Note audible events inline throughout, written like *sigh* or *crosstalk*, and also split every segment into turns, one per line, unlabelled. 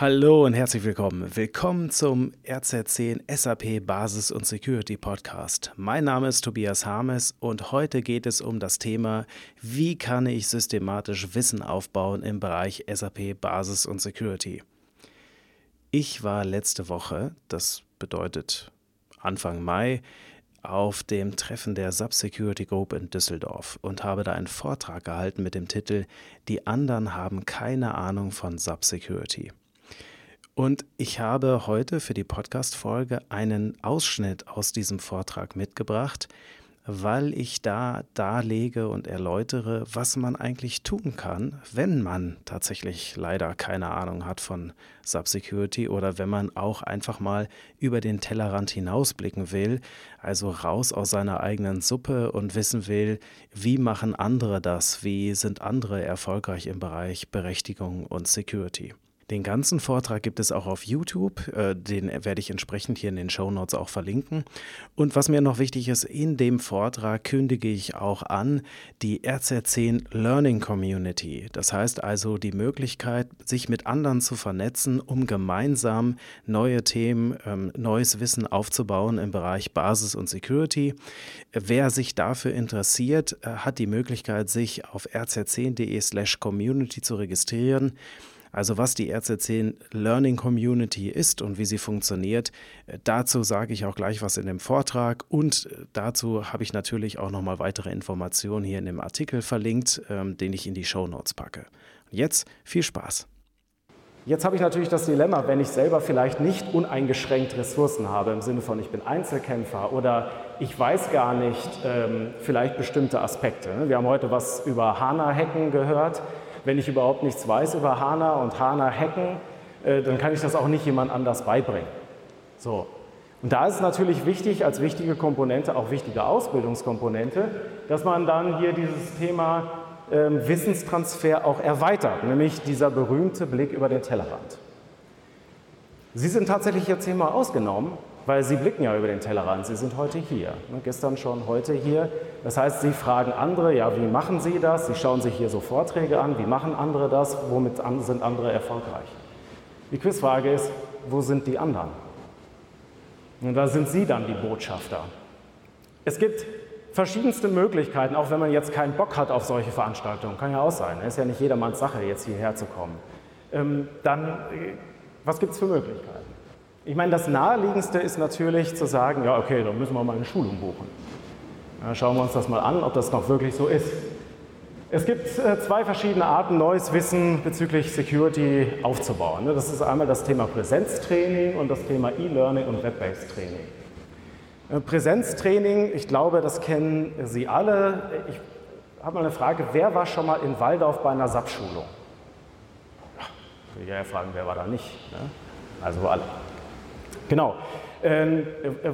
Hallo und herzlich willkommen. Willkommen zum RZ10 SAP Basis und Security Podcast. Mein Name ist Tobias Harmes und heute geht es um das Thema, wie kann ich systematisch Wissen aufbauen im Bereich SAP Basis und Security. Ich war letzte Woche, das bedeutet Anfang Mai, auf dem Treffen der Subsecurity Group in Düsseldorf und habe da einen Vortrag gehalten mit dem Titel Die anderen haben keine Ahnung von Subsecurity. Und ich habe heute für die Podcast-Folge einen Ausschnitt aus diesem Vortrag mitgebracht, weil ich da darlege und erläutere, was man eigentlich tun kann, wenn man tatsächlich leider keine Ahnung hat von Subsecurity oder wenn man auch einfach mal über den Tellerrand hinausblicken will, also raus aus seiner eigenen Suppe und wissen will, wie machen andere das, wie sind andere erfolgreich im Bereich Berechtigung und Security. Den ganzen Vortrag gibt es auch auf YouTube. Äh, den werde ich entsprechend hier in den Show Notes auch verlinken. Und was mir noch wichtig ist, in dem Vortrag kündige ich auch an die RZ10 Learning Community. Das heißt also die Möglichkeit, sich mit anderen zu vernetzen, um gemeinsam neue Themen, ähm, neues Wissen aufzubauen im Bereich Basis und Security. Wer sich dafür interessiert, äh, hat die Möglichkeit, sich auf rz10.de slash community zu registrieren. Also was die RZ10 Learning Community ist und wie sie funktioniert, äh, dazu sage ich auch gleich was in dem Vortrag und äh, dazu habe ich natürlich auch nochmal weitere Informationen hier in dem Artikel verlinkt, ähm, den ich in die Show Notes packe. Jetzt viel Spaß.
Jetzt habe ich natürlich das Dilemma, wenn ich selber vielleicht nicht uneingeschränkt Ressourcen habe, im Sinne von ich bin Einzelkämpfer oder ich weiß gar nicht ähm, vielleicht bestimmte Aspekte. Wir haben heute was über HANA-Hacken gehört wenn ich überhaupt nichts weiß über HANA und HANA hacken, äh, dann kann ich das auch nicht jemand anders beibringen. So. Und da ist natürlich wichtig, als wichtige Komponente, auch wichtige Ausbildungskomponente, dass man dann hier dieses Thema ähm, Wissenstransfer auch erweitert, nämlich dieser berühmte Blick über den Tellerrand. Sie sind tatsächlich jetzt hier mal ausgenommen, weil Sie blicken ja über den Tellerrand. Sie sind heute hier, ne, gestern schon, heute hier. Das heißt, Sie fragen andere, ja, wie machen Sie das? Sie schauen sich hier so Vorträge an, wie machen andere das? Womit sind andere erfolgreich? Die Quizfrage ist, wo sind die anderen? Und da sind Sie dann die Botschafter. Es gibt verschiedenste Möglichkeiten, auch wenn man jetzt keinen Bock hat auf solche Veranstaltungen, kann ja auch sein, es ist ja nicht jedermanns Sache, jetzt hierher zu kommen. Ähm, dann, äh, was gibt es für Möglichkeiten? Ich meine, das Naheliegendste ist natürlich zu sagen, ja, okay, dann müssen wir mal eine Schulung buchen. Ja, schauen wir uns das mal an, ob das noch wirklich so ist. Es gibt äh, zwei verschiedene Arten, neues Wissen bezüglich Security aufzubauen. Ne? Das ist einmal das Thema Präsenztraining und das Thema E-Learning und Web-Based Training. Äh, Präsenztraining, ich glaube, das kennen Sie alle. Ich habe mal eine Frage, wer war schon mal in Waldorf bei einer SAP-Schulung? Ja, ich will ja fragen, wer war da nicht? Ne? Also alle. Genau. Ähm, äh,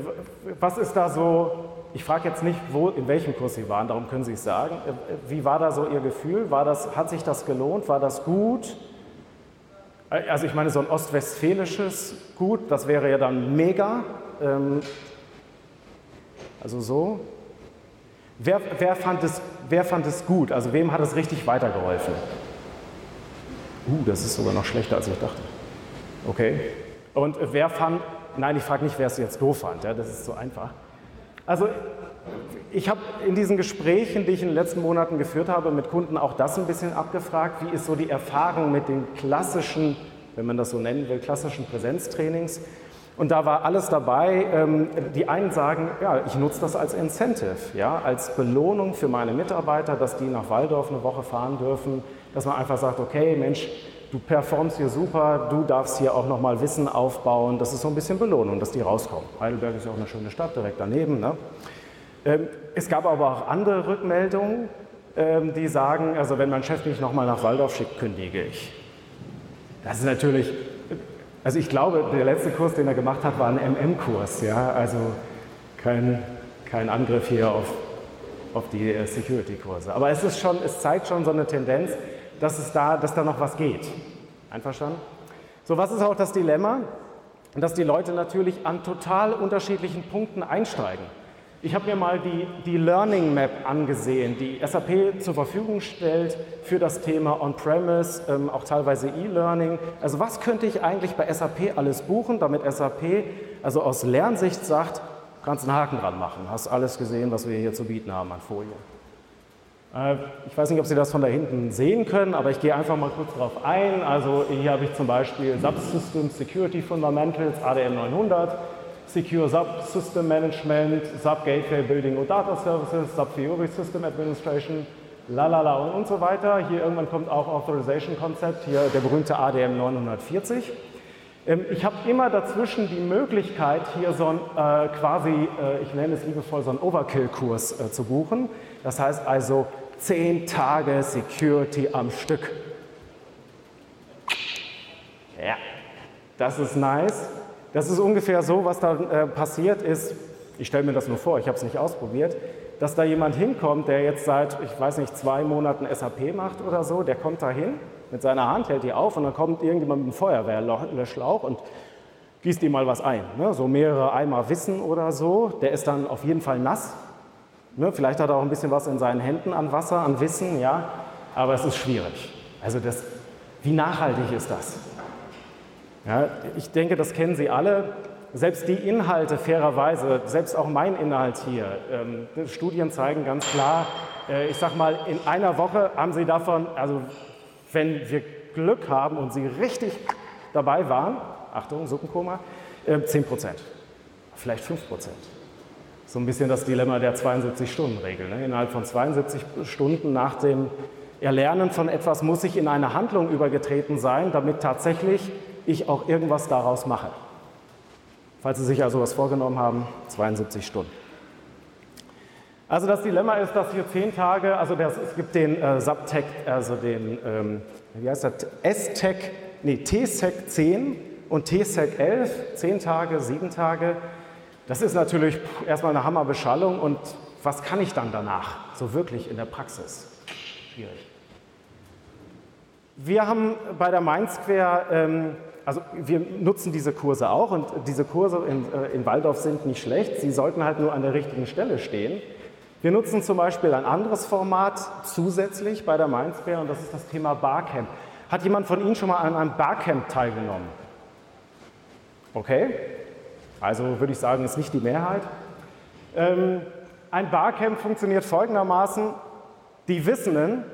was ist da so, ich frage jetzt nicht, wo, in welchem Kurs Sie waren, darum können Sie es sagen. Äh, wie war da so Ihr Gefühl? War das, hat sich das gelohnt? War das gut? Äh, also ich meine, so ein ostwestfälisches Gut, das wäre ja dann mega. Ähm, also so. Wer, wer, fand es, wer fand es gut? Also wem hat es richtig weitergeholfen? Uh, das ist sogar noch schlechter, als ich dachte. Okay. Und wer fand, Nein, ich frage nicht, wer es jetzt doof fand, ja, das ist so einfach. Also ich habe in diesen Gesprächen, die ich in den letzten Monaten geführt habe, mit Kunden auch das ein bisschen abgefragt. Wie ist so die Erfahrung mit den klassischen, wenn man das so nennen will, klassischen Präsenztrainings? Und da war alles dabei. Ähm, die einen sagen, ja, ich nutze das als Incentive, ja, als Belohnung für meine Mitarbeiter, dass die nach Waldorf eine Woche fahren dürfen, dass man einfach sagt, okay, Mensch, du performst hier super, du darfst hier auch nochmal Wissen aufbauen. Das ist so ein bisschen Belohnung, dass die rauskommen. Heidelberg ist ja auch eine schöne Stadt direkt daneben. Ne? Ähm, es gab aber auch andere Rückmeldungen, ähm, die sagen, also wenn mein Chef mich nochmal nach Waldorf schickt, kündige ich. Das ist natürlich, also ich glaube, der letzte Kurs, den er gemacht hat, war ein MM-Kurs. Ja? Also kein, kein Angriff hier auf, auf die äh, Security-Kurse. Aber es, ist schon, es zeigt schon so eine Tendenz, dass, es da, dass da noch was geht. Einverstanden? So, was ist auch das Dilemma? Dass die Leute natürlich an total unterschiedlichen Punkten einsteigen. Ich habe mir mal die, die Learning Map angesehen, die SAP zur Verfügung stellt für das Thema On-Premise, ähm, auch teilweise E-Learning. Also was könnte ich eigentlich bei SAP alles buchen, damit SAP also aus Lernsicht sagt, kannst einen Haken dran machen, hast alles gesehen, was wir hier zu bieten haben an Folien. Äh, ich weiß nicht, ob Sie das von da hinten sehen können, aber ich gehe einfach mal kurz darauf ein. Also hier habe ich zum Beispiel Subsystem Security Fundamentals, ADM 900. Secure Subsystem Management, Sub Gateway Building und Data Services, Sub Fiori System Administration, lalala und, und so weiter. Hier irgendwann kommt auch Authorization Concept, hier der berühmte ADM 940. Ähm, ich habe immer dazwischen die Möglichkeit, hier so ein äh, quasi, äh, ich nenne es liebevoll, so einen Overkill-Kurs äh, zu buchen. Das heißt also zehn Tage Security am Stück. Ja, das ist nice. Das ist ungefähr so, was da äh, passiert ist. Ich stelle mir das nur vor, ich habe es nicht ausprobiert, dass da jemand hinkommt, der jetzt seit, ich weiß nicht, zwei Monaten SAP macht oder so, der kommt da hin mit seiner Hand, hält die auf und dann kommt irgendjemand mit einem Feuerwehrlöschlauch und gießt ihm mal was ein. Ne? So mehrere Eimer Wissen oder so. Der ist dann auf jeden Fall nass. Ne? Vielleicht hat er auch ein bisschen was in seinen Händen an Wasser, an Wissen, ja. Aber es ist schwierig. Also das, wie nachhaltig ist das? Ja, ich denke, das kennen Sie alle. Selbst die Inhalte fairerweise, selbst auch mein Inhalt hier, ähm, Studien zeigen ganz klar, äh, ich sage mal, in einer Woche haben Sie davon, also wenn wir Glück haben und Sie richtig dabei waren, Achtung, Suppenkoma, äh, 10 Prozent, vielleicht 5 Prozent. So ein bisschen das Dilemma der 72-Stunden-Regel. Ne? Innerhalb von 72 Stunden nach dem Erlernen von etwas muss ich in eine Handlung übergetreten sein, damit tatsächlich ich auch irgendwas daraus mache. Falls Sie sich also was vorgenommen haben, 72 Stunden. Also das Dilemma ist, dass hier zehn Tage, also das, es gibt den äh, Subtech, also den, ähm, wie heißt das, S-Tech, nee, T-Sec 10 und T-Sec 11, zehn Tage, sieben Tage. Das ist natürlich erstmal eine Hammerbeschallung und was kann ich dann danach, so wirklich in der Praxis? Schwierig. Wir haben bei der Mindsquare ähm, also wir nutzen diese Kurse auch und diese Kurse in, äh, in Waldorf sind nicht schlecht, sie sollten halt nur an der richtigen Stelle stehen. Wir nutzen zum Beispiel ein anderes Format zusätzlich bei der Mindsquare und das ist das Thema Barcamp. Hat jemand von Ihnen schon mal an einem Barcamp teilgenommen? Okay, also würde ich sagen, ist nicht die Mehrheit. Ähm, ein Barcamp funktioniert folgendermaßen, die Wissenden,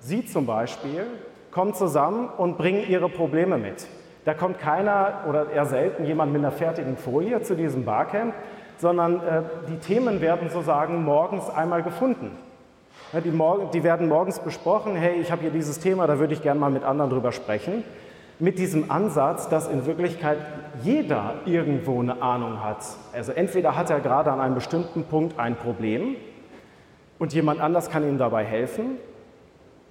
Sie zum Beispiel, kommen zusammen und bringen ihre Probleme mit. Da kommt keiner oder eher selten jemand mit einer fertigen Folie zu diesem Barcamp, sondern äh, die Themen werden sozusagen morgens einmal gefunden. Die, die, werden morgens besprochen, hey, ich habe hier dieses Thema, da würde ich gerne mal mit anderen drüber sprechen. Mit diesem Ansatz, dass in Wirklichkeit jeder irgendwo eine Ahnung hat. Also entweder hat er gerade an einem bestimmten Punkt ein Problem und jemand anders kann ihm dabei helfen,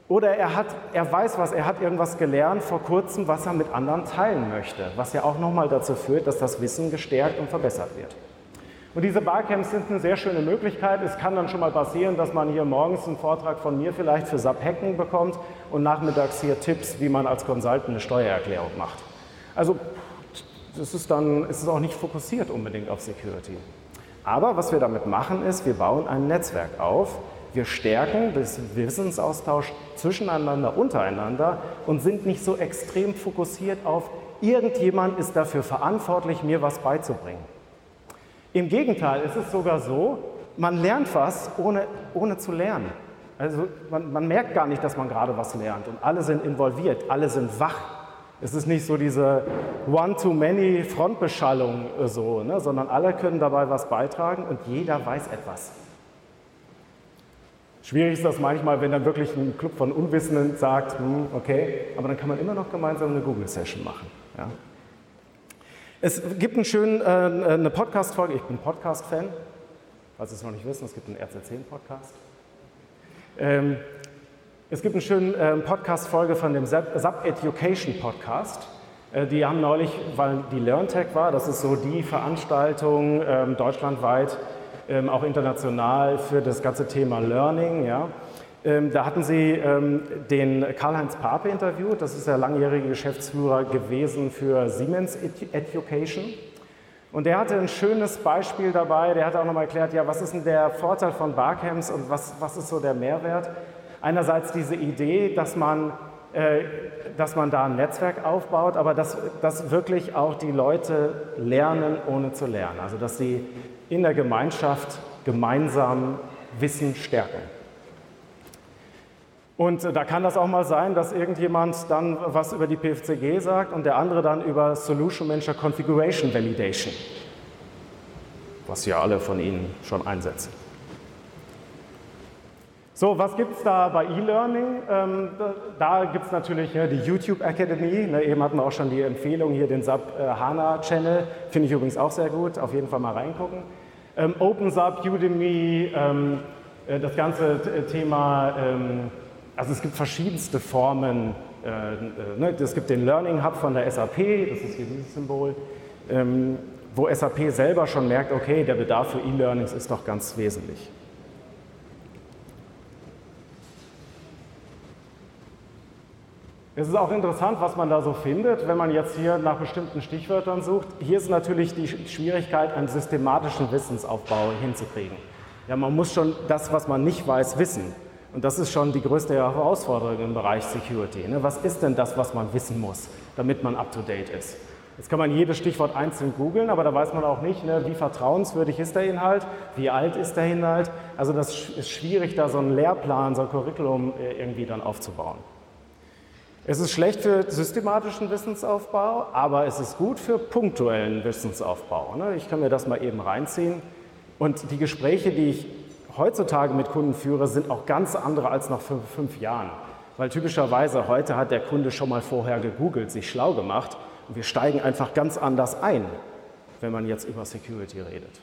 oder er, hat, er weiß was, er hat irgendwas gelernt vor kurzem, was er mit anderen teilen möchte, was ja auch nochmal dazu führt, dass das Wissen gestärkt und verbessert wird. Und diese Barcamps sind eine sehr schöne Möglichkeit. Es kann dann schon mal passieren, dass man hier morgens einen Vortrag von mir vielleicht für SAP Hacken bekommt und nachmittags hier Tipps, wie man als Consultant eine Steuererklärung macht. Also das ist dann ist es auch nicht fokussiert unbedingt auf Security. Aber was wir damit machen ist, wir bauen ein Netzwerk auf, wir stärken den Wissensaustausch zwischeneinander, untereinander und sind nicht so extrem fokussiert auf, irgendjemand ist dafür verantwortlich, mir was beizubringen. Im Gegenteil, es ist sogar so, man lernt was, ohne, ohne zu lernen. Also man, man merkt gar nicht, dass man gerade was lernt und alle sind involviert, alle sind wach. Es ist nicht so diese One-to-Many-Frontbeschallung äh, so, ne, sondern alle können dabei was beitragen und jeder weiß etwas. Schwierig ist das manchmal, wenn dann wirklich ein Club von Unwissenden sagt, hm, okay, aber dann kann man immer noch gemeinsam eine Google-Session machen. Ja. Es gibt einen schönen, äh, eine Podcast-Folge, ich bin Podcast-Fan, falls Sie es noch nicht wissen, es gibt einen RC10-Podcast. Ähm, es gibt eine schöne äh, Podcast-Folge von dem SAP Education Podcast. Äh, die haben neulich, weil die LearnTech war, das ist so die Veranstaltung ähm, deutschlandweit, ähm, auch international für das ganze Thema Learning. Ja. Ähm, da hatten Sie ähm, den Karl-Heinz Pape interviewt, das ist der langjährige Geschäftsführer gewesen für Siemens Education. Und der hatte ein schönes Beispiel dabei, der hat auch nochmal erklärt, ja, was ist denn der Vorteil von Barcamps und was, was ist so der Mehrwert? Einerseits diese Idee, dass man, äh, dass man da ein Netzwerk aufbaut, aber dass, dass wirklich auch die Leute lernen, ohne zu lernen. Also dass sie in der Gemeinschaft gemeinsam Wissen stärken. Und äh, da kann das auch mal sein, dass irgendjemand dann was über die PFCG sagt und der andere dann über Solution Manager Configuration Validation, was ja alle von Ihnen schon einsetzen. So, was gibt es da bei E-Learning? Ähm, da gibt es natürlich ja, die YouTube Academy. Ne, eben hatten wir auch schon die Empfehlung hier, den SAP äh, HANA Channel. Finde ich übrigens auch sehr gut. Auf jeden Fall mal reingucken. Ähm, OpenSAP, Udemy, ähm, äh, das ganze Thema ähm, also es gibt verschiedenste Formen. Äh, äh, ne? Es gibt den Learning Hub von der SAP, das ist hier dieses Symbol, ähm, wo SAP selber schon merkt, okay, der Bedarf für E-Learnings ist doch ganz wesentlich. Es ist auch interessant, was man da so findet, wenn man jetzt hier nach bestimmten Stichwörtern sucht. Hier ist natürlich die Schwierigkeit, einen systematischen Wissensaufbau hinzukriegen. Ja, man muss schon das, was man nicht weiß, wissen. Und das ist schon die größte Herausforderung im Bereich Security. Ne? Was ist denn das, was man wissen muss, damit man up-to-date ist? Jetzt kann man jedes Stichwort einzeln googeln, aber da weiß man auch nicht, ne, wie vertrauenswürdig ist der Inhalt, wie alt ist der Inhalt. Also das ist schwierig, da so einen Lehrplan, so ein Curriculum äh, irgendwie dann aufzubauen. Es ist schlecht für systematischen Wissensaufbau, aber es ist gut für punktuellen Wissensaufbau. Ne? Ich kann mir das mal eben reinziehen. Und die Gespräche, die ich heutzutage mit Kunden führe, sind auch ganz andere als noch vor fünf Jahren. Weil typischerweise heute hat der Kunde schon mal vorher gegoogelt, sich schlau gemacht und wir steigen einfach ganz anders ein, wenn man jetzt über Security redet.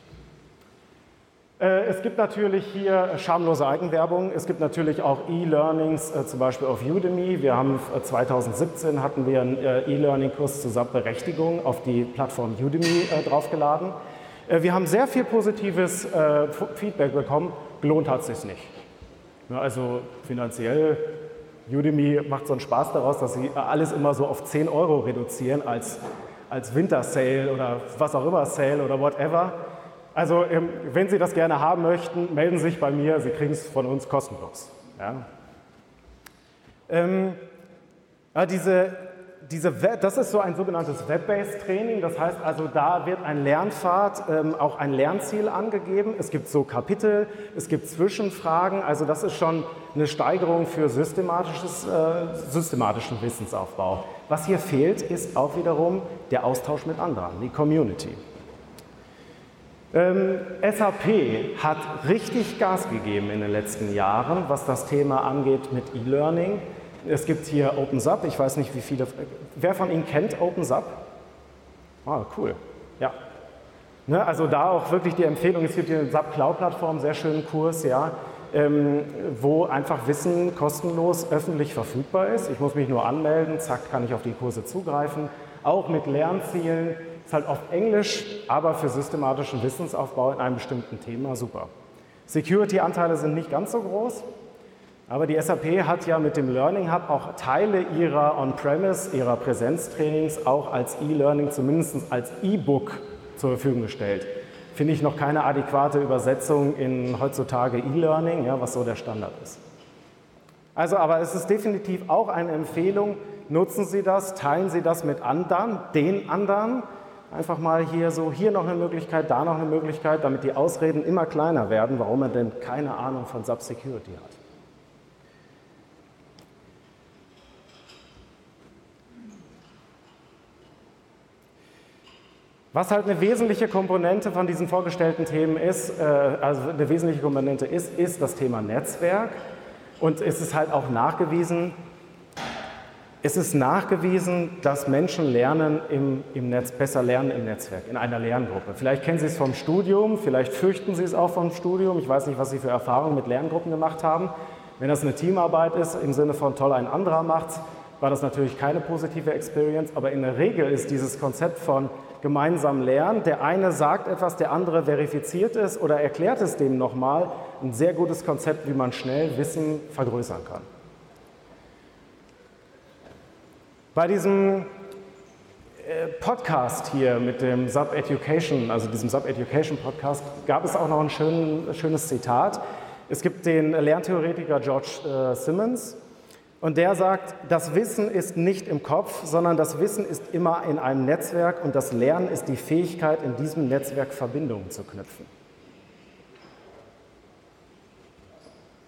Äh, es gibt natürlich hier schamlose Eigenwerbung. Es gibt natürlich auch E-Learnings, äh, zum Beispiel auf Udemy. Wir haben 2017 äh, hatten wir einen E-Learning-Kurs zur Berechtigung auf die Plattform Udemy draufgeladen. Äh, wir haben sehr viel positives äh, Feedback bekommen, gelohnt hat es sich nicht. also finanziell, Udemy macht so einen Spaß daraus, dass sie alles immer so auf 10 Euro reduzieren als, als Winter-Sale oder was auch immer Sale oder whatever. Also ähm, wenn Sie das gerne haben möchten, melden Sie sich bei mir, Sie kriegen es von uns kostenlos. Ja. Ähm, diese diese, das ist so ein sogenanntes Web-Based Training. Das heißt also, da wird ein Lernpfad, ähm, auch ein Lernziel angegeben. Es gibt so Kapitel, es gibt Zwischenfragen. Also das ist schon eine Steigerung für systematisches, äh, systematischen Wissensaufbau. Was hier fehlt, ist auch wiederum der Austausch mit anderen, die Community. Ähm, SAP hat richtig Gas gegeben in den letzten Jahren, was das Thema angeht mit E-Learning. Es gibt hier OpenSUP, ich weiß nicht, wie viele. Wer von Ihnen kennt OpenSUP? Ah, cool. Ja. Ne, also da auch wirklich die Empfehlung, es gibt hier eine SAP Cloud-Plattform, sehr schönen Kurs, ja, ähm, wo einfach Wissen kostenlos öffentlich verfügbar ist. Ich muss mich nur anmelden, zack, kann ich auf die Kurse zugreifen. Auch mit Lernzielen, ist halt auf Englisch, aber für systematischen Wissensaufbau in einem bestimmten Thema super. Security-Anteile sind nicht ganz so groß, aber die SAP hat ja mit dem Learning Hub auch Teile ihrer On-Premise, ihrer Präsenztrainings auch als E-Learning, zumindest als E-Book zur Verfügung gestellt. Finde ich noch keine adäquate Übersetzung in heutzutage E-Learning, ja, was so der Standard ist. Also, aber es ist definitiv auch eine Empfehlung, nutzen Sie das, teilen Sie das mit anderen, den anderen. Einfach mal hier so, hier noch eine Möglichkeit, da noch eine Möglichkeit, damit die Ausreden immer kleiner werden, warum man denn keine Ahnung von Subsecurity hat. Was halt eine wesentliche Komponente von diesen vorgestellten Themen ist, äh, also eine wesentliche Komponente ist, ist das Thema Netzwerk. Und es ist halt auch nachgewiesen, es ist nachgewiesen, dass Menschen lernen im, im Netz, besser lernen im Netzwerk, in einer Lerngruppe. Vielleicht kennen Sie es vom Studium, vielleicht fürchten Sie es auch vom Studium. Ich weiß nicht, was Sie für Erfahrungen mit Lerngruppen gemacht haben. Wenn das eine Teamarbeit ist, im Sinne von toll, ein anderer macht's, war das natürlich keine positive Experience. Aber in der Regel ist dieses Konzept von gemeinsam lernen. Der eine sagt etwas, der andere verifiziert es oder erklärt es dem nochmal. Ein sehr gutes Konzept, wie man schnell Wissen vergrößern kann. Bei diesem äh, Podcast hier mit dem Sub Education, also diesem Sub Education Podcast, gab es auch noch ein schön, schönes Zitat. Es gibt den Lerntheoretiker George äh, Simmons und der sagt, das Wissen ist nicht im Kopf, sondern das Wissen ist immer in einem Netzwerk und das Lernen ist die Fähigkeit, in diesem Netzwerk Verbindungen zu knüpfen.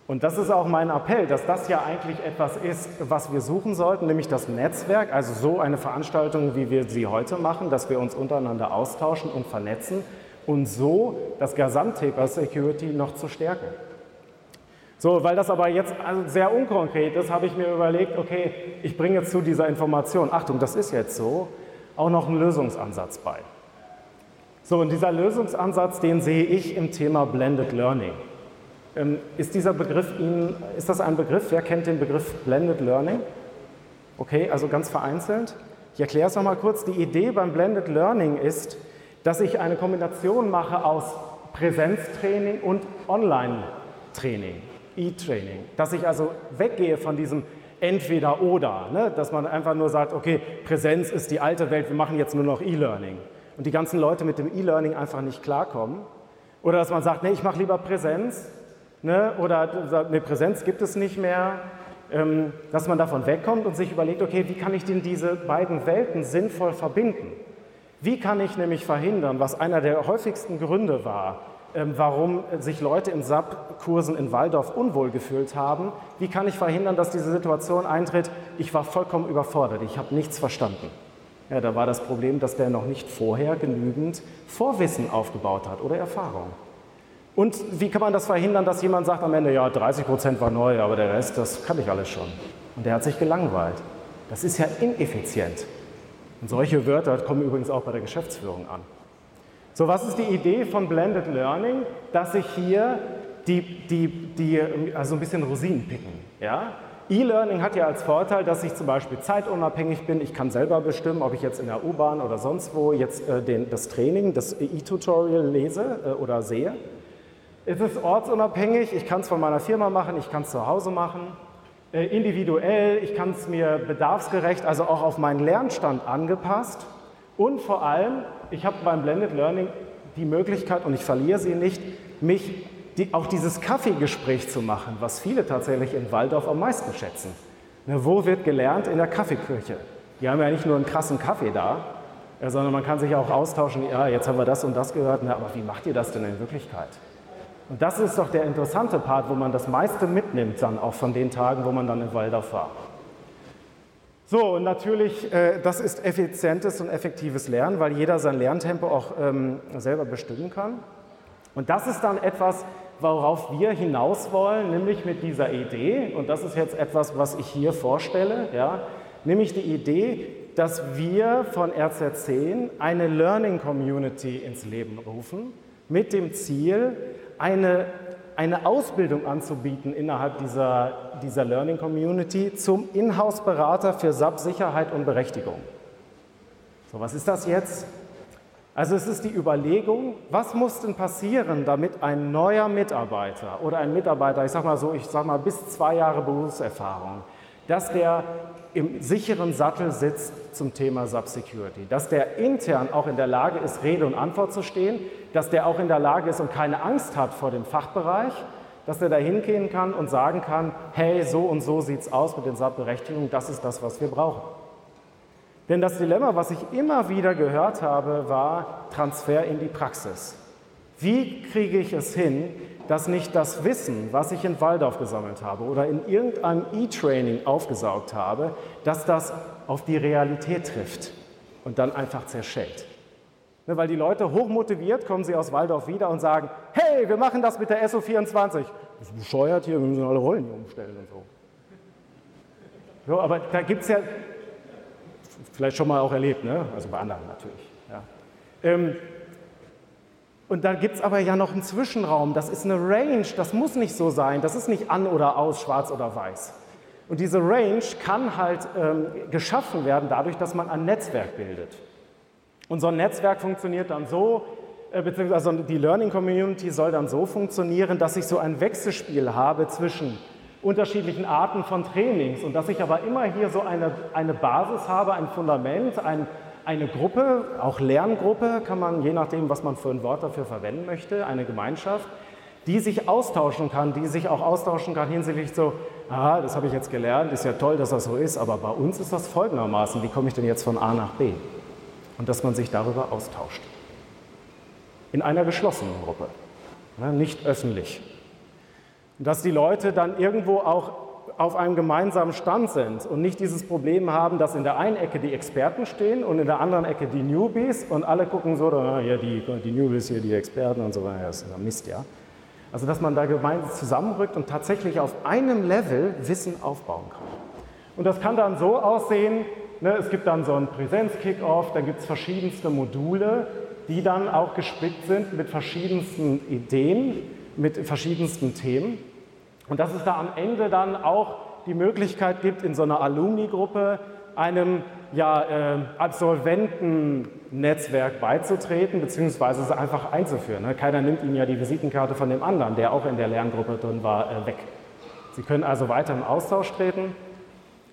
Und das ist auch mein Appell, dass das ja eigentlich etwas ist, was wir suchen sollten, nämlich das Netzwerk, also so eine Veranstaltung, wie wir sie heute machen, dass wir uns untereinander austauschen und vernetzen und so das Gesamtthema Security noch zu stärken. So, weil das aber jetzt also sehr unkonkret ist, habe ich mir überlegt, okay, ich bringe zu dieser Information, Achtung, das ist jetzt so, auch noch einen Lösungsansatz bei. So, und dieser Lösungsansatz, den sehe ich im Thema Blended Learning. Ähm, ist dieser Begriff Ihnen, ist das ein Begriff? Wer kennt den Begriff Blended Learning? Okay, also ganz vereinzelt. Ich erkläre es nochmal kurz. Die Idee beim Blended Learning ist, dass ich eine Kombination mache aus Präsenztraining und Online-Training, E-Training. Dass ich also weggehe von diesem entweder oder, ne? dass man einfach nur sagt, okay, Präsenz ist die alte Welt, wir machen jetzt nur noch E-Learning. Und die ganzen Leute mit dem E-Learning einfach nicht klarkommen. Oder dass man sagt, nee, ich mache lieber Präsenz ne, oder eine Präsenz gibt es nicht mehr, ähm, dass man davon wegkommt und sich überlegt, okay, wie kann ich denn diese beiden Welten sinnvoll verbinden? Wie kann ich nämlich verhindern, was einer der häufigsten Gründe war, warum sich Leute in SAP-Kursen in Waldorf unwohl gefühlt haben, wie kann ich verhindern, dass diese Situation eintritt, ich war vollkommen überfordert, ich habe nichts verstanden. Ja, da war das Problem, dass der noch nicht vorher genügend Vorwissen aufgebaut hat oder Erfahrung. Und wie kann man das verhindern, dass jemand sagt am Ende, ja, 30 Prozent war neu, aber der Rest, das kann ich alles schon. Und der hat sich gelangweilt. Das ist ja ineffizient. Und solche Wörter kommen übrigens auch bei der Geschäftsführung an. So, was ist die Idee von Blended Learning? Dass ich hier die, die, die, also ein bisschen Rosinen picken. Ja? E-Learning hat ja als Vorteil, dass ich zum Beispiel zeitunabhängig bin. Ich kann selber bestimmen, ob ich jetzt in der U-Bahn oder sonst wo jetzt äh, den, das Training, das E-Tutorial lese äh, oder sehe. Es ist ortsunabhängig, ich kann es von meiner Firma machen, ich kann es zu Hause machen, äh, individuell, ich kann es mir bedarfsgerecht, also auch auf meinen Lernstand angepasst und vor allem, ich habe beim Blended Learning die Möglichkeit, und ich verliere sie nicht, mich die, auch dieses Kaffeegespräch zu machen, was viele tatsächlich in Waldorf am meisten schätzen. Ne, wo wird gelernt? In der Kaffeeküche. Die haben ja nicht nur einen krassen Kaffee da, äh, sondern man kann sich auch austauschen, ja, jetzt haben wir das und das gehört, na, aber wie macht ihr das denn in Wirklichkeit? Und das ist doch der interessante Part, wo man das meiste mitnimmt dann auch von den Tagen, wo man dann in Waldorf war. So, und natürlich, äh, das ist effizientes und effektives Lernen, weil jeder sein Lerntempo auch ähm, selber bestimmen kann. Und das ist dann etwas, worauf wir hinaus wollen, nämlich mit dieser Idee, und das ist jetzt etwas, was ich hier vorstelle, ja, nämlich die Idee, dass wir von RZ10 eine Learning Community ins Leben rufen, mit dem Ziel, eine, eine Ausbildung anzubieten innerhalb dieser, dieser Learning Community zum Inhouse-Berater für SAP-Sicherheit und Berechtigung. So, was ist das jetzt? Also es ist die Überlegung, was muss denn passieren, damit ein neuer Mitarbeiter oder ein Mitarbeiter, ich sage mal so, ich sage mal bis zwei Jahre Berufserfahrung, dass der im sicheren Sattel sitzt zum Thema Subsecurity, dass der intern auch in der Lage ist, Rede und Antwort zu stehen, dass der auch in der Lage ist und keine Angst hat vor dem Fachbereich, dass er da hingehen kann und sagen kann, hey, so und so sieht es aus mit den SAP-Berechtigungen, das ist das, was wir brauchen. Denn das Dilemma, was ich immer wieder gehört habe, war Transfer in die Praxis. Wie kriege ich es hin, dass nicht das Wissen, was ich in Waldorf gesammelt habe oder in irgendeinem E-Training aufgesaugt habe, dass das auf die Realität trifft und dann einfach zerschellt. Ne, weil die Leute hochmotiviert kommen sie aus Waldorf wieder und sagen, hey, wir machen das mit der SO24. Das ist bescheuert hier, wir müssen alle Rollen hier umstellen und so. so aber da gibt es ja, vielleicht schon mal auch erlebt, ne? also bei anderen natürlich. Ja. Ähm, und da gibt es aber ja noch einen Zwischenraum, das ist eine Range, das muss nicht so sein, das ist nicht an oder aus, schwarz oder weiß. Und diese Range kann halt ähm, geschaffen werden dadurch, dass man ein Netzwerk bildet. Und so ein Netzwerk funktioniert dann so, äh, beziehungsweise die Learning Community soll dann so funktionieren, dass ich so ein Wechselspiel habe zwischen unterschiedlichen Arten von Trainings und dass ich aber immer hier so eine, eine Basis habe, ein Fundament, ein, eine Gruppe, auch Lerngruppe, kann man je nachdem, was man für ein Wort dafür verwenden möchte, eine Gemeinschaft, die sich austauschen kann, die sich auch austauschen kann hinsichtlich so, ah, das habe ich jetzt gelernt, ist ja toll, dass das so ist, aber bei uns ist das folgendermaßen, wie komme ich denn jetzt von A nach B? Und dass man sich darüber austauscht. In einer geschlossenen Gruppe, ne, nicht öffentlich. Dass die Leute dann irgendwo auch auf einem gemeinsamen Stand sind und nicht dieses Problem haben, dass in der einen Ecke die Experten stehen und in der anderen Ecke die Newbies und alle gucken so, ja, die, die Newbies hier, die Experten und so weiter, das ist ja Mist, ja. Also, dass man da gemeinsam zusammenrückt und tatsächlich auf einem Level Wissen aufbauen kann. Und das kann dann so aussehen, ne, es gibt dann so einen Präsenz-Kickoff, da gibt es verschiedenste Module, die dann auch gespickt sind mit verschiedensten Ideen, mit verschiedensten Themen. Und dass es da am Ende dann auch die Möglichkeit gibt, in so einer Alumni-Gruppe einem ja, äh, Absolventennetzwerk beizutreten, beziehungsweise es einfach einzuführen. Ne? Keiner nimmt Ihnen ja die Visitenkarte von dem anderen, der auch in der Lerngruppe drin war, äh, weg. Sie können also weiter im Austausch treten.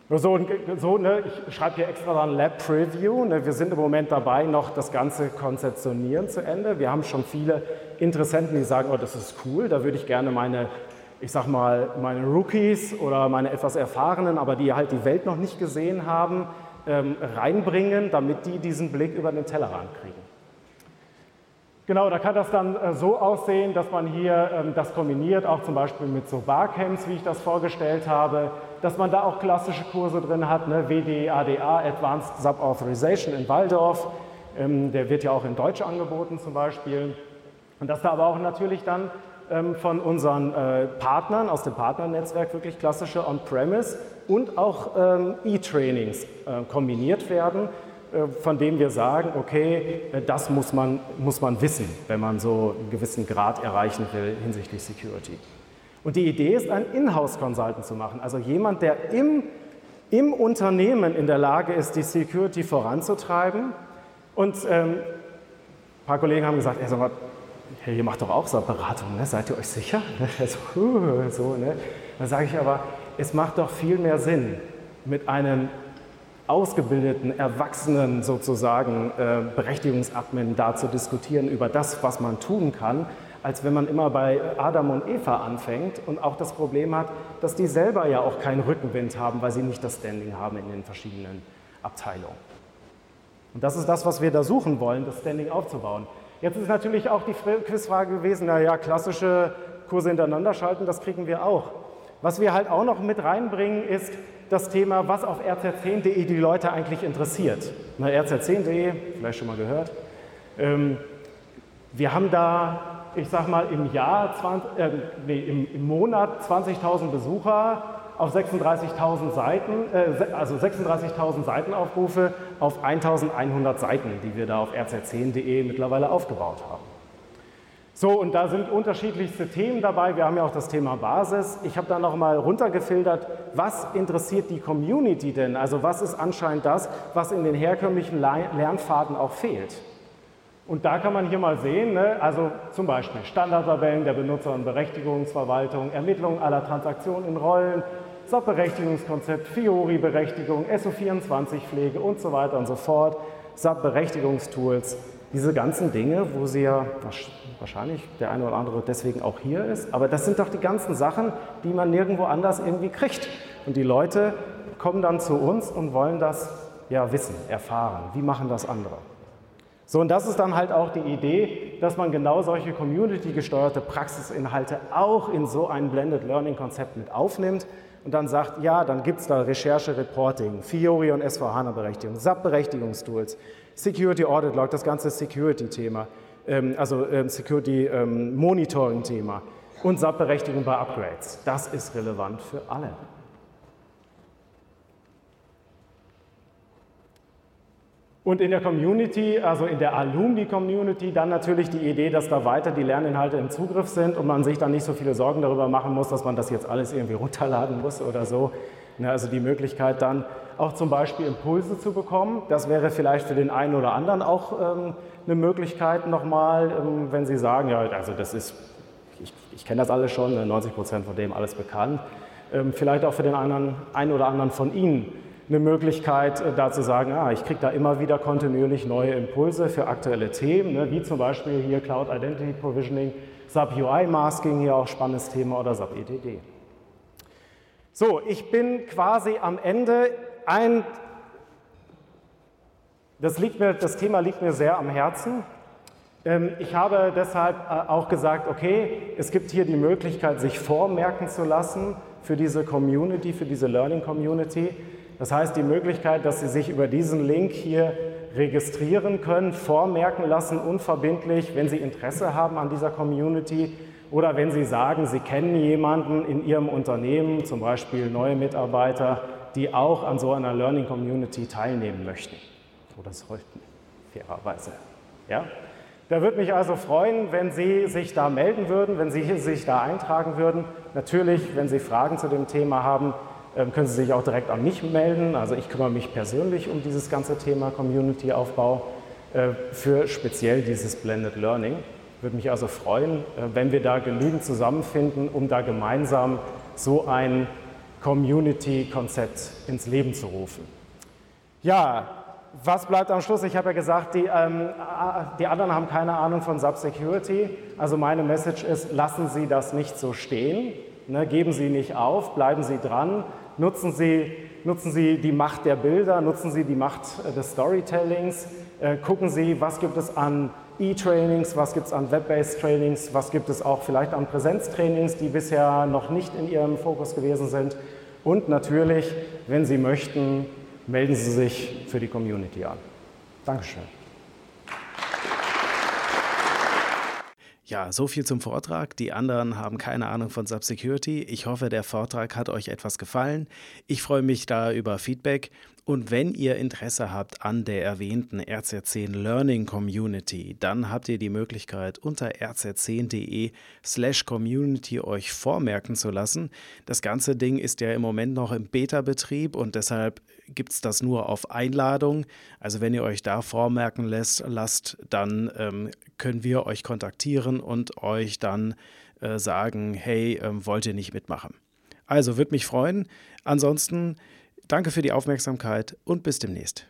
So, so ne, ich schreibe hier extra dann Lab Preview. Ne, wir sind im Moment dabei, noch das ganze Konzeptionieren zu Ende. Wir haben schon viele Interessenten, die sagen, oh, das ist cool, da würde ich gerne meine ich sag mal, meine Rookies oder meine etwas Erfahrenen, aber die halt die Welt noch nicht gesehen haben, ähm, reinbringen, damit die diesen Blick über den Tellerrand kriegen. Genau, da kann das dann äh, so aussehen, dass man hier ähm, das kombiniert, auch zum Beispiel mit so Barcamps, wie ich das vorgestellt habe, dass man da auch klassische Kurse drin hat, ne? WDADA, Advanced Sub-Authorization in Waldorf, ähm, der wird ja auch in Deutsch angeboten zum Beispiel. Und dass da aber auch natürlich dann von unseren äh, Partnern aus dem Partnernetzwerk wirklich klassische On-Premise und auch ähm, E-Trainings äh, kombiniert werden, äh, von denen wir sagen, okay, das muss man, muss man wissen, wenn man so einen gewissen Grad erreichen will hinsichtlich Security. Und die Idee ist, einen Inhouse-Consultant zu machen, also jemand, der im, im Unternehmen in der Lage ist, die Security voranzutreiben. Und ähm, ein paar Kollegen haben gesagt, ey, sag mal, hey, ihr macht doch auch so Beratung, ne? seid ihr euch sicher? *laughs* so, so, ne? Dann sage ich aber, es macht doch viel mehr Sinn, mit einem ausgebildeten, erwachsenen sozusagen äh, Berechtigungsadmin da zu diskutieren über das, was man tun kann, als wenn man immer bei Adam und Eva anfängt und auch das Problem hat, dass die selber ja auch keinen Rückenwind haben, weil sie nicht das Standing haben in den verschiedenen Abteilungen. Und das ist das, was wir da suchen wollen, das Standing aufzubauen. Jetzt ist natürlich auch die Quizfrage gewesen, naja, klassische Kurse hintereinander schalten, das kriegen wir auch. Was wir halt auch noch mit reinbringen, ist das Thema, was auf rz10.de die Leute eigentlich interessiert. Na, rz10.de, vielleicht schon mal gehört. Ähm, wir haben da, ich sag mal, im Jahr, 20, äh, nee, im, im Monat 20.000 Besucher auf 36.000 Seiten, äh, also 36.000 Seitenaufrufe auf 1.100 Seiten, die wir da auf rz10.de mittlerweile aufgebaut haben. So, und da sind unterschiedlichste Themen dabei. Wir haben ja auch das Thema Basis. Ich habe da nochmal runtergefiltert, was interessiert die Community denn? Also was ist anscheinend das, was in den herkömmlichen Lernfaden auch fehlt? Und da kann man hier mal sehen, ne, also zum Beispiel Standardtabellen der Benutzer- und Berechtigungsverwaltung, Ermittlung aller Transaktionen in Rollen, SAP-Berechtigungskonzept, Fiori-Berechtigung, SO24-Pflege und so weiter und so fort, SAP-Berechtigungstools, diese ganzen Dinge, wo Sie ja wahrscheinlich der eine oder andere deswegen auch hier ist, aber das sind doch die ganzen Sachen, die man nirgendwo anders irgendwie kriegt. Und die Leute kommen dann zu uns und wollen das ja wissen, erfahren. Wie machen das andere? So, und das ist dann halt auch die Idee, dass man genau solche community-gesteuerte Praxisinhalte auch in so ein Blended Learning-Konzept mit aufnimmt und dann sagt, ja, dann gibt es da Recherche, Reporting, Fiori und SVH-Berechtigung, SAP-Berechtigungstools, Security Audit Log, das ganze Security-Thema, ähm, also ähm, Security-Monitoring-Thema ähm, und SAP-Berechtigung bei Upgrades. Das ist relevant für alle. Und in der Community, also in der Alumni-Community, dann natürlich die Idee, dass da weiter die Lerninhalte im Zugriff sind und man sich dann nicht so viele Sorgen darüber machen muss, dass man das jetzt alles irgendwie runterladen muss oder so. Also die Möglichkeit dann auch zum Beispiel Impulse zu bekommen. Das wäre vielleicht für den einen oder anderen auch ähm, eine Möglichkeit nochmal, ähm, wenn Sie sagen, ja, also das ist, ich, ich kenne das alles schon, 90 ne, Prozent von dem alles bekannt. Ähm, vielleicht auch für den einen oder anderen von Ihnen eine Möglichkeit, äh, da zu sagen, ah, ich kriege da immer wieder kontinuierlich neue Impulse für aktuelle Themen, ne, wie zum Beispiel hier Cloud Identity Provisioning, SAP UI Masking, hier auch spannendes Thema oder SAP ETD. So, ich bin quasi am Ende ein, das, liegt mir, das Thema liegt mir sehr am Herzen. Ähm, ich habe deshalb äh, auch gesagt, okay, es gibt hier die Möglichkeit, sich vormerken zu lassen für diese Community, für diese Learning Community. Das heißt, die Möglichkeit, dass Sie sich über diesen Link hier registrieren können, vormerken lassen, unverbindlich, wenn Sie Interesse haben an dieser Community oder wenn Sie sagen, Sie kennen jemanden in Ihrem Unternehmen, zum Beispiel neue Mitarbeiter, die auch an so einer Learning Community teilnehmen möchten oder sollten, fairerweise. Ja? Da würde mich also freuen, wenn Sie sich da melden würden, wenn Sie sich da eintragen würden. Natürlich, wenn Sie Fragen zu dem Thema haben, können Sie sich auch direkt an mich melden. Also ich kümmere mich persönlich um dieses ganze Thema Community-Aufbau äh, für speziell dieses Blended Learning. Würde mich also freuen, äh, wenn wir da genügend zusammenfinden, um da gemeinsam so ein Community-Konzept ins Leben zu rufen. Ja, was bleibt am Schluss? Ich habe ja gesagt, die, ähm, die anderen haben keine Ahnung von Subsecurity. Also meine Message ist, lassen Sie das nicht so stehen. Ne, geben Sie nicht auf, bleiben Sie dran, nutzen Sie, nutzen Sie die Macht der Bilder, nutzen Sie die Macht äh, des Storytellings, äh, gucken Sie, was gibt es an E-Trainings, was gibt es an Web-based Trainings, was gibt es auch vielleicht an Präsenztrainings, die bisher noch nicht in Ihrem Fokus gewesen sind. Und natürlich, wenn Sie möchten, melden Sie sich für die Community an. Dankeschön.
Ja, so viel zum Vortrag. Die anderen haben keine Ahnung von Subsecurity. Ich hoffe, der Vortrag hat euch etwas gefallen. Ich freue mich da über Feedback. Und wenn ihr Interesse habt an der erwähnten RZ10 Learning Community, dann habt ihr die Möglichkeit unter rz10.de slash community euch vormerken zu lassen. Das ganze Ding ist ja im Moment noch im Beta-Betrieb und deshalb gibt es das nur auf Einladung. Also wenn ihr euch da vormerken lässt, lasst, dann ähm, können wir euch kontaktieren und euch dann äh, sagen, hey, äh, wollt ihr nicht mitmachen? Also würde mich freuen. Ansonsten Danke für die Aufmerksamkeit und bis demnächst.